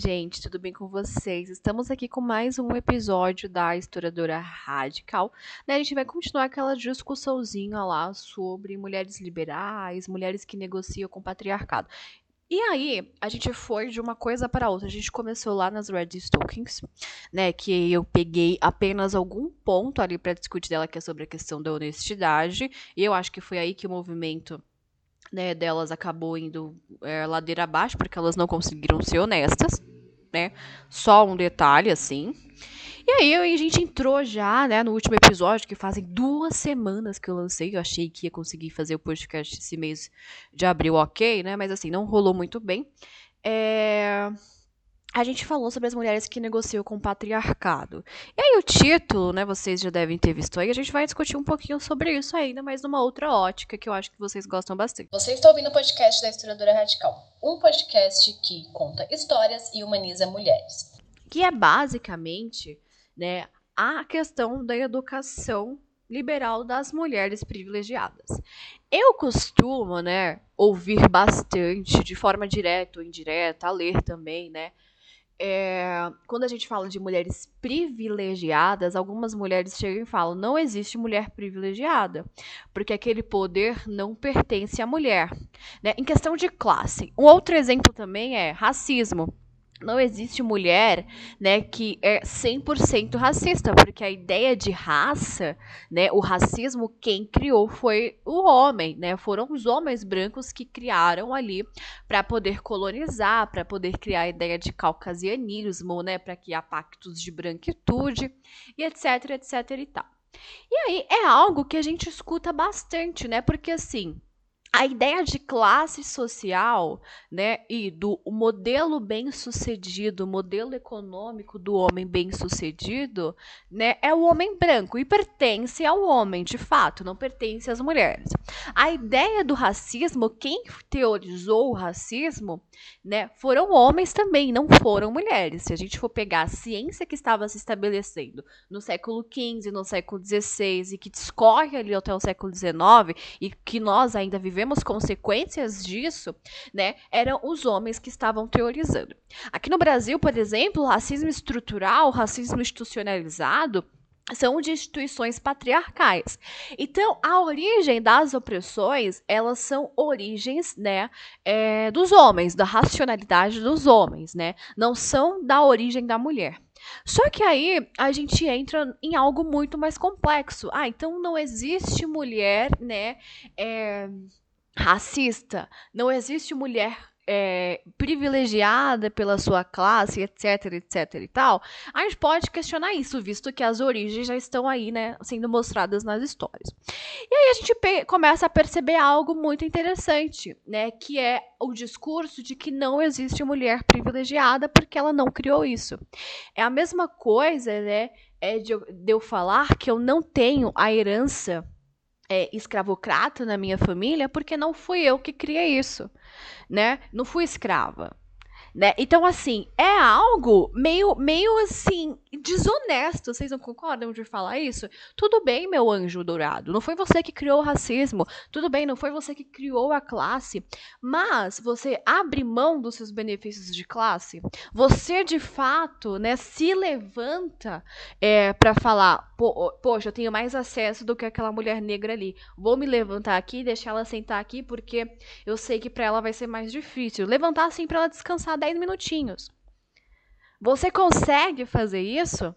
gente, tudo bem com vocês? Estamos aqui com mais um episódio da Historiadora Radical. Né? A gente vai continuar aquela discussãozinha lá sobre mulheres liberais, mulheres que negociam com o patriarcado. E aí, a gente foi de uma coisa para outra. A gente começou lá nas Red Stockings, né? Que eu peguei apenas algum ponto ali para discutir dela, que é sobre a questão da honestidade. E eu acho que foi aí que o movimento né, delas acabou indo é, ladeira abaixo, porque elas não conseguiram ser honestas, né? Só um detalhe, assim. E aí a gente entrou já, né, no último episódio, que fazem duas semanas que eu lancei. Eu achei que ia conseguir fazer o podcast esse mês de abril, ok, né? Mas assim, não rolou muito bem. É a gente falou sobre as mulheres que negociam com o patriarcado. E aí o título, né, vocês já devem ter visto aí, a gente vai discutir um pouquinho sobre isso ainda, mas numa outra ótica que eu acho que vocês gostam bastante. Você está ouvindo o podcast da Historiadora Radical, um podcast que conta histórias e humaniza mulheres. Que é basicamente, né, a questão da educação liberal das mulheres privilegiadas. Eu costumo, né, ouvir bastante, de forma direta ou indireta, a ler também, né, é, quando a gente fala de mulheres privilegiadas, algumas mulheres chegam e falam: não existe mulher privilegiada, porque aquele poder não pertence à mulher. Né? Em questão de classe, um outro exemplo também é racismo não existe mulher, né, que é 100% racista, porque a ideia de raça, né, o racismo quem criou foi o homem, né? Foram os homens brancos que criaram ali para poder colonizar, para poder criar a ideia de caucasianismo, né, para criar pactos de branquitude e etc, etc e tal. E aí é algo que a gente escuta bastante, né? Porque assim, a ideia de classe social, né, e do modelo bem-sucedido, modelo econômico do homem bem-sucedido, né, é o homem branco e pertence ao homem, de fato, não pertence às mulheres. A ideia do racismo, quem teorizou o racismo, né, foram homens também, não foram mulheres. Se a gente for pegar a ciência que estava se estabelecendo no século XV, no século XVI e que discorre ali até o século XIX e que nós ainda vivemos vemos consequências disso, né, eram os homens que estavam teorizando. Aqui no Brasil, por exemplo, racismo estrutural, racismo institucionalizado, são de instituições patriarcais. Então, a origem das opressões, elas são origens, né, é, dos homens, da racionalidade dos homens, né, não são da origem da mulher. Só que aí a gente entra em algo muito mais complexo. Ah, então não existe mulher, né, é, racista, não existe mulher é, privilegiada pela sua classe, etc, etc e tal, a gente pode questionar isso, visto que as origens já estão aí, né, sendo mostradas nas histórias. E aí a gente começa a perceber algo muito interessante, né, que é o discurso de que não existe mulher privilegiada porque ela não criou isso. É a mesma coisa, né, é de, de eu falar que eu não tenho a herança é, escravocrata na minha família porque não fui eu que criei isso, né? Não fui escrava. Né? Então, assim, é algo meio, meio assim, desonesto. Vocês não concordam de falar isso? Tudo bem, meu anjo dourado. Não foi você que criou o racismo. Tudo bem, não foi você que criou a classe. Mas você abre mão dos seus benefícios de classe. Você, de fato, né, se levanta é, para falar: Poxa, eu tenho mais acesso do que aquela mulher negra ali. Vou me levantar aqui, deixar ela sentar aqui, porque eu sei que para ela vai ser mais difícil. Levantar assim para ela descansar 10 minutinhos. Você consegue fazer isso?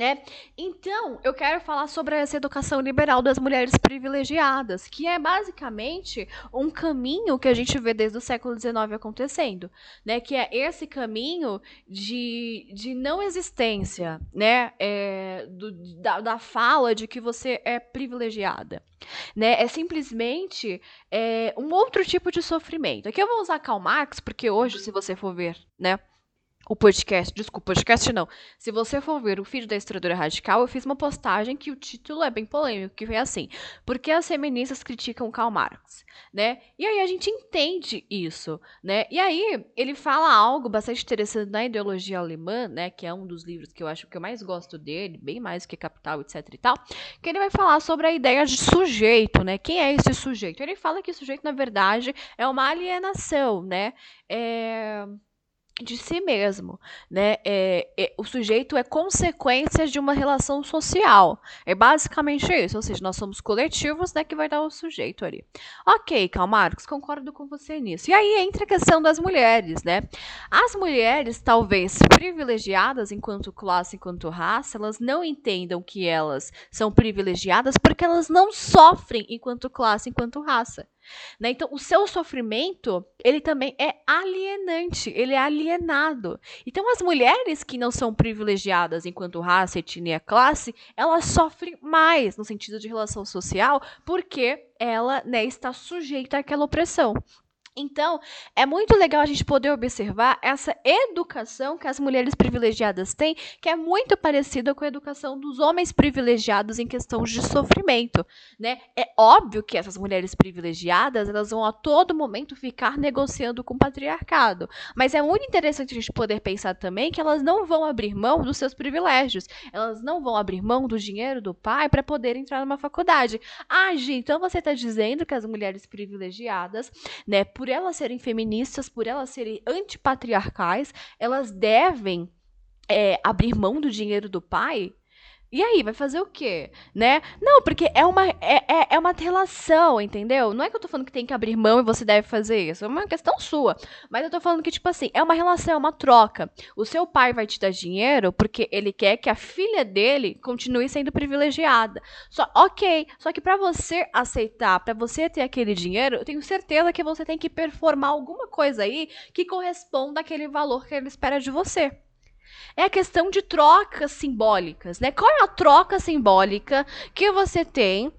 Né? Então, eu quero falar sobre essa educação liberal das mulheres privilegiadas, que é basicamente um caminho que a gente vê desde o século XIX acontecendo, né? Que é esse caminho de, de não existência, né? É, do, da, da fala de que você é privilegiada. Né? É simplesmente é, um outro tipo de sofrimento. Aqui eu vou usar Karl Marx, porque hoje, se você for ver, né? O podcast, desculpa, podcast não. Se você for ver o vídeo da Historiadora Radical, eu fiz uma postagem que o título é bem polêmico, que foi assim: Por que as feministas criticam Karl Marx? Né? E aí a gente entende isso, né? E aí ele fala algo bastante interessante na ideologia alemã, né? Que é um dos livros que eu acho que eu mais gosto dele, bem mais que Capital, etc e tal, que ele vai falar sobre a ideia de sujeito, né? Quem é esse sujeito? Ele fala que sujeito, na verdade, é uma alienação, né? É de si mesmo, né? É, é, o sujeito é consequência de uma relação social. É basicamente isso. Ou seja, nós somos coletivos, né? Que vai dar o sujeito ali. Ok, Karl Marx, concordo com você nisso. E aí entra a questão das mulheres, né? As mulheres, talvez privilegiadas enquanto classe, enquanto raça, elas não entendam que elas são privilegiadas porque elas não sofrem enquanto classe, enquanto raça. Né? Então, o seu sofrimento, ele também é alienante, ele é alienado. Então, as mulheres que não são privilegiadas enquanto raça, etnia, classe, elas sofrem mais no sentido de relação social, porque ela né, está sujeita àquela opressão. Então, é muito legal a gente poder observar essa educação que as mulheres privilegiadas têm, que é muito parecida com a educação dos homens privilegiados em questão de sofrimento, né? É óbvio que essas mulheres privilegiadas, elas vão a todo momento ficar negociando com o patriarcado, mas é muito interessante a gente poder pensar também que elas não vão abrir mão dos seus privilégios, elas não vão abrir mão do dinheiro do pai para poder entrar numa faculdade. Ah, Gi, então você está dizendo que as mulheres privilegiadas, né, por elas serem feministas, por elas serem antipatriarcais, elas devem é, abrir mão do dinheiro do pai? E aí, vai fazer o quê? Né? Não, porque é uma, é, é, é, uma relação, entendeu? Não é que eu tô falando que tem que abrir mão e você deve fazer isso. É uma questão sua. Mas eu tô falando que, tipo assim, é uma relação, é uma troca. O seu pai vai te dar dinheiro porque ele quer que a filha dele continue sendo privilegiada. Só, ok. Só que para você aceitar, para você ter aquele dinheiro, eu tenho certeza que você tem que performar alguma coisa aí que corresponda àquele valor que ele espera de você é a questão de trocas simbólicas, né? Qual é a troca simbólica que você tem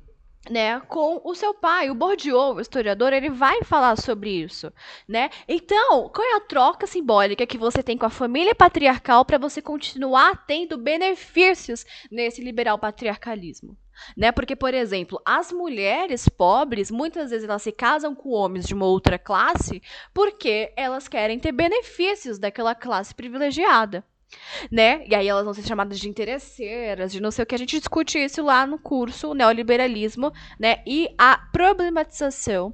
né, com o seu pai. O Bourdieu, o historiador, ele vai falar sobre isso, né? Então, qual é a troca simbólica que você tem com a família patriarcal para você continuar tendo benefícios nesse liberal patriarcalismo? Né? Porque, por exemplo, as mulheres pobres, muitas vezes elas se casam com homens de uma outra classe porque elas querem ter benefícios daquela classe privilegiada né? E aí elas vão ser chamadas de interesseiras, de não sei o que. A gente discute isso lá no curso Neoliberalismo, né? E a problematização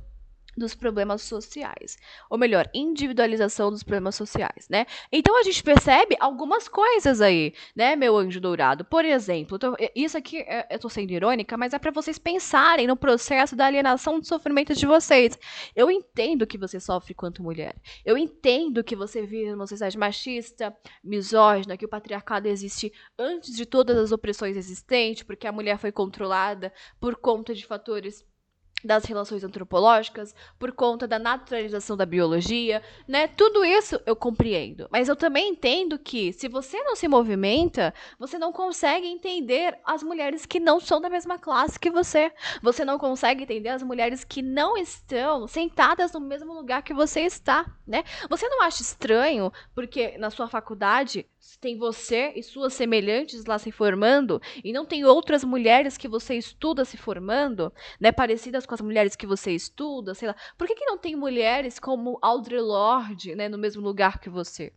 dos problemas sociais. Ou melhor, individualização dos problemas sociais, né? Então a gente percebe algumas coisas aí, né, meu anjo dourado? Por exemplo, tô, isso aqui é, eu tô sendo irônica, mas é para vocês pensarem no processo da alienação de sofrimento de vocês. Eu entendo que você sofre quanto mulher. Eu entendo que você vive numa sociedade machista, misógina, que o patriarcado existe antes de todas as opressões existentes, porque a mulher foi controlada por conta de fatores das relações antropológicas, por conta da naturalização da biologia, né? Tudo isso eu compreendo. Mas eu também entendo que se você não se movimenta, você não consegue entender as mulheres que não são da mesma classe que você. Você não consegue entender as mulheres que não estão sentadas no mesmo lugar que você está, né? Você não acha estranho porque na sua faculdade tem você e suas semelhantes lá se formando e não tem outras mulheres que você estuda se formando, né, parecidas com as mulheres que você estuda, sei lá. Por que, que não tem mulheres como Audre Lorde, né, no mesmo lugar que você?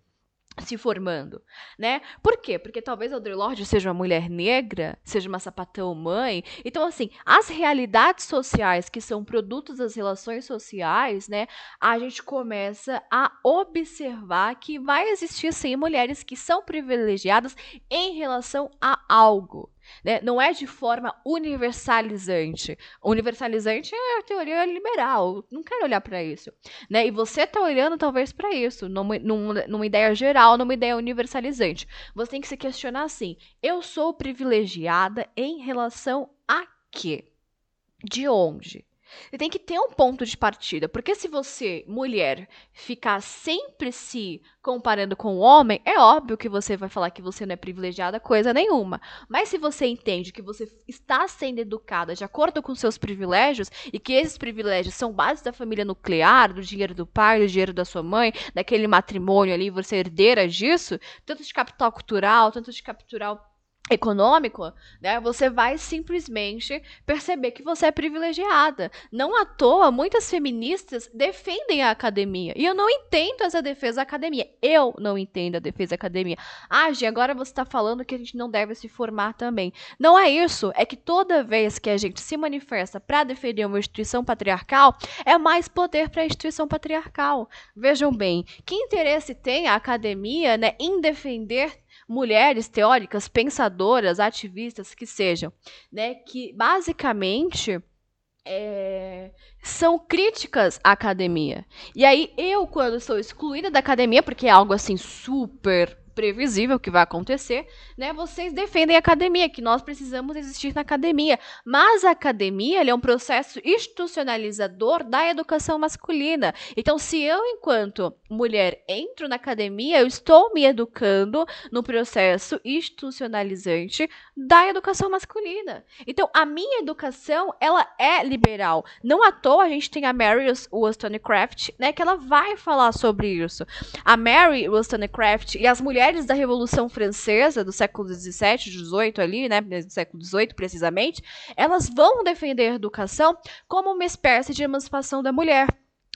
se formando, né? Por quê? Porque talvez Audre Lorde seja uma mulher negra, seja uma sapatão mãe. Então, assim, as realidades sociais que são produtos das relações sociais, né? A gente começa a observar que vai existir, sim, mulheres que são privilegiadas em relação a algo. Né? Não é de forma universalizante. Universalizante é a teoria liberal. Não quero olhar para isso. Né? E você está olhando talvez para isso, numa, numa, numa ideia geral, numa ideia universalizante. Você tem que se questionar assim: eu sou privilegiada em relação a quê? De onde? Você tem que ter um ponto de partida, porque se você, mulher, ficar sempre se comparando com o homem, é óbvio que você vai falar que você não é privilegiada coisa nenhuma. Mas se você entende que você está sendo educada de acordo com seus privilégios e que esses privilégios são base da família nuclear, do dinheiro do pai, do dinheiro da sua mãe, daquele matrimônio ali, você é herdeira disso, tanto de capital cultural, tanto de capital econômico, né, você vai simplesmente perceber que você é privilegiada. Não à toa, muitas feministas defendem a academia. E eu não entendo essa defesa da academia. Eu não entendo a defesa da academia. Ah, Gi, agora você está falando que a gente não deve se formar também. Não é isso. É que toda vez que a gente se manifesta para defender uma instituição patriarcal, é mais poder para a instituição patriarcal. Vejam bem, que interesse tem a academia né, em defender mulheres teóricas, pensadoras, ativistas que sejam, né, que basicamente é, são críticas à academia. E aí eu, quando sou excluída da academia, porque é algo assim super previsível que vai acontecer, né? Vocês defendem a academia, que nós precisamos existir na academia. Mas a academia é um processo institucionalizador da educação masculina. Então, se eu, enquanto mulher, entro na academia, eu estou me educando no processo institucionalizante da educação masculina. Então, a minha educação, ela é liberal. Não à toa a gente tem a Mary Wollstonecraft, né, que ela vai falar sobre isso. A Mary Wollstonecraft e as mulheres mulheres da Revolução Francesa do século XVII, XVIII ali, né, do século XVIII precisamente, elas vão defender a educação como uma espécie de emancipação da mulher.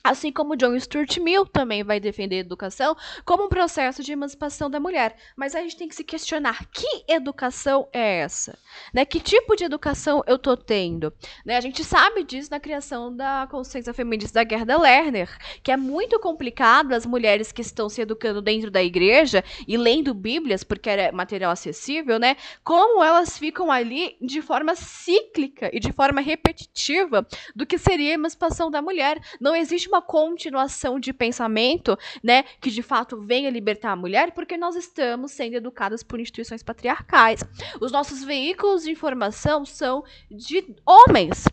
Assim como John Stuart Mill também vai defender a educação como um processo de emancipação da mulher. Mas a gente tem que se questionar: que educação é essa? Né? Que tipo de educação eu estou tendo? Né? A gente sabe disso na criação da consciência feminista da Gerda Lerner, que é muito complicado as mulheres que estão se educando dentro da igreja e lendo Bíblias, porque era material acessível, né? Como elas ficam ali de forma cíclica e de forma repetitiva do que seria a emancipação da mulher. Não existe uma continuação de pensamento, né, que de fato venha libertar a mulher, porque nós estamos sendo educadas por instituições patriarcais. Os nossos veículos de informação são de homens,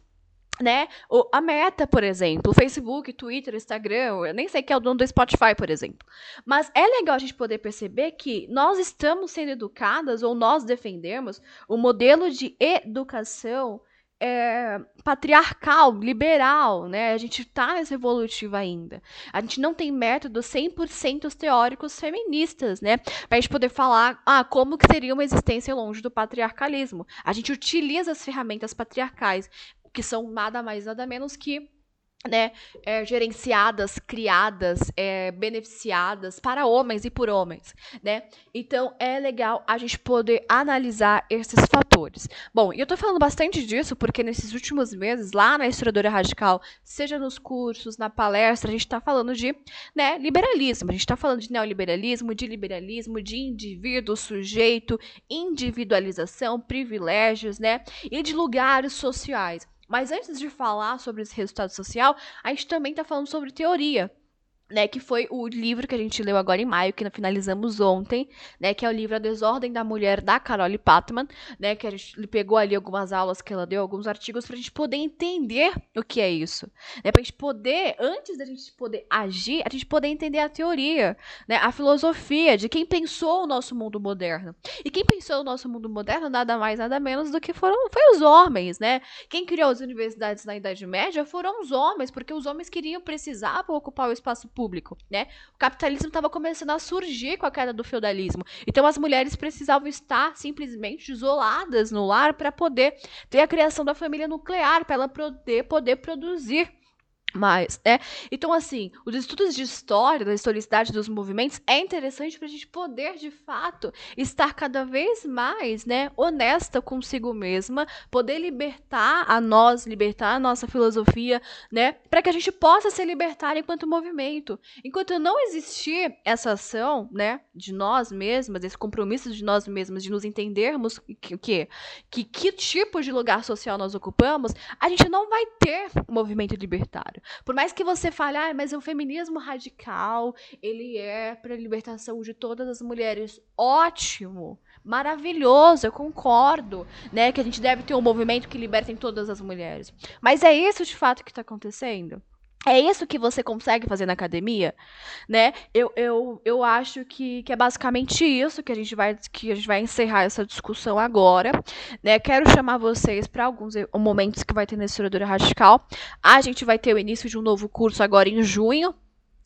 né? O, a Meta, por exemplo, Facebook, Twitter, Instagram, eu nem sei quem é o dono do Spotify, por exemplo. Mas é legal a gente poder perceber que nós estamos sendo educadas ou nós defendemos o modelo de educação é, patriarcal, liberal, né? A gente está nessa evolutiva ainda. A gente não tem métodos 100% teóricos feministas, né? Para a gente poder falar, ah, como que seria uma existência longe do patriarcalismo. A gente utiliza as ferramentas patriarcais, que são nada mais nada menos que né, é, gerenciadas, criadas, é, beneficiadas para homens e por homens, né? Então é legal a gente poder analisar esses fatores. Bom, e eu tô falando bastante disso porque nesses últimos meses, lá na Historiadora Radical, seja nos cursos, na palestra, a gente está falando de né, liberalismo, a gente está falando de neoliberalismo, de liberalismo, de indivíduo, sujeito, individualização, privilégios, né? E de lugares sociais. Mas antes de falar sobre esse resultado social, a gente também está falando sobre teoria né, que foi o livro que a gente leu agora em maio, que finalizamos ontem, né, que é o livro A Desordem da Mulher, da Carole Patman, né, que a gente pegou ali algumas aulas que ela deu, alguns artigos, para a gente poder entender o que é isso, né, a gente poder, antes da gente poder agir, a gente poder entender a teoria, né, a filosofia de quem pensou o nosso mundo moderno. E quem pensou o nosso mundo moderno, nada mais, nada menos do que foram foi os homens, né, quem criou as universidades na Idade Média foram os homens, porque os homens queriam, precisavam ocupar o espaço público público, né? O capitalismo estava começando a surgir com a queda do feudalismo. Então as mulheres precisavam estar simplesmente isoladas no lar para poder ter a criação da família nuclear, para ela poder, poder produzir mais, né? Então, assim, os estudos de história, da historicidade dos movimentos, é interessante para a gente poder, de fato, estar cada vez mais, né, honesta consigo mesma, poder libertar a nós, libertar a nossa filosofia, né, para que a gente possa se libertar enquanto movimento. Enquanto não existir essa ação, né, de nós mesmas, esse compromisso de nós mesmas, de nos entendermos que, que, que, que tipo de lugar social nós ocupamos, a gente não vai ter movimento libertário. Por mais que você fale, ah, mas o feminismo radical, ele é para a libertação de todas as mulheres. Ótimo! Maravilhoso, eu concordo, né? Que a gente deve ter um movimento que libertem todas as mulheres. Mas é isso de fato que está acontecendo? É isso que você consegue fazer na academia, né? Eu, eu, eu acho que, que é basicamente isso que a gente vai que a gente vai encerrar essa discussão agora, né? Quero chamar vocês para alguns momentos que vai ter na historiadora radical. A gente vai ter o início de um novo curso agora em junho,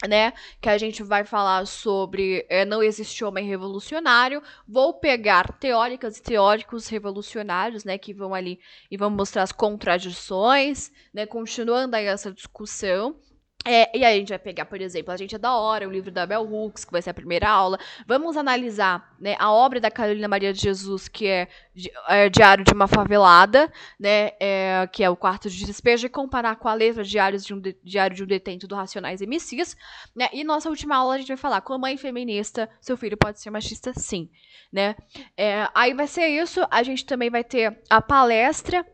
né? Que a gente vai falar sobre é, não existe homem revolucionário. Vou pegar teóricas e teóricos revolucionários, né? Que vão ali e vão mostrar as contradições, né? Continuando aí essa discussão. É, e aí a gente vai pegar, por exemplo, A Gente é da Hora, o livro da Bell Hooks, que vai ser a primeira aula. Vamos analisar né, a obra da Carolina Maria de Jesus, que é, é Diário de uma Favelada, né, é, que é o quarto de despejo, e comparar com a letra Diários de um de, Diário de um Detento do Racionais Messias. Né, e nossa última aula a gente vai falar, com a mãe feminista, seu filho pode ser machista sim. Né? É, aí vai ser isso, a gente também vai ter a palestra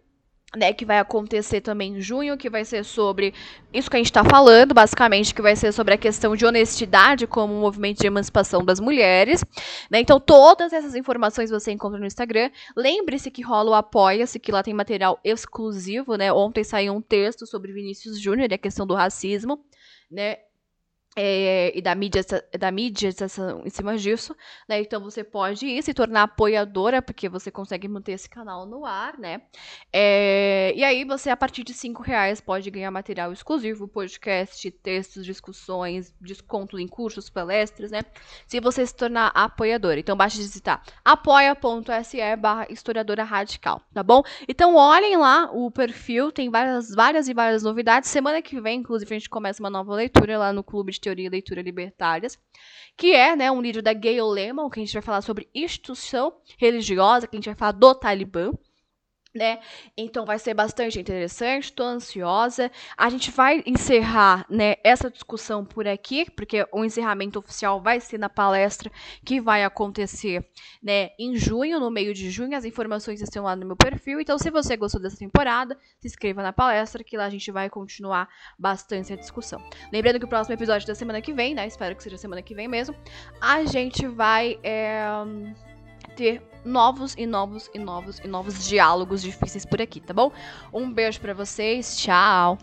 né, que vai acontecer também em junho, que vai ser sobre isso que a gente está falando, basicamente, que vai ser sobre a questão de honestidade como um movimento de emancipação das mulheres. Né? Então, todas essas informações você encontra no Instagram. Lembre-se que rola o Apoia-se, que lá tem material exclusivo. Né? Ontem saiu um texto sobre Vinícius Júnior e a questão do racismo. Né? É, e da mídia, da mídia em cima disso, né? Então você pode ir se tornar apoiadora, porque você consegue manter esse canal no ar, né? É, e aí você, a partir de cinco reais, pode ganhar material exclusivo, podcast, textos, discussões, desconto em cursos, palestras, né? Se você se tornar apoiadora. Então basta visitar apoia.se barra historiadora radical, tá bom? Então olhem lá o perfil, tem várias, várias e várias novidades. Semana que vem, inclusive, a gente começa uma nova leitura lá no Clube de Teoria e Leitura Libertárias, que é né, um livro da Gayle Lemon, que a gente vai falar sobre instituição religiosa, que a gente vai falar do Talibã né? Então vai ser bastante interessante, estou ansiosa. A gente vai encerrar, né, essa discussão por aqui, porque o encerramento oficial vai ser na palestra que vai acontecer, né, em junho, no meio de junho. As informações estão lá no meu perfil. Então, se você gostou dessa temporada, se inscreva na palestra, que lá a gente vai continuar bastante a discussão. Lembrando que o próximo episódio da semana que vem, né? Espero que seja semana que vem mesmo. A gente vai é, ter novos e novos e novos e novos diálogos difíceis por aqui, tá bom? Um beijo para vocês, tchau!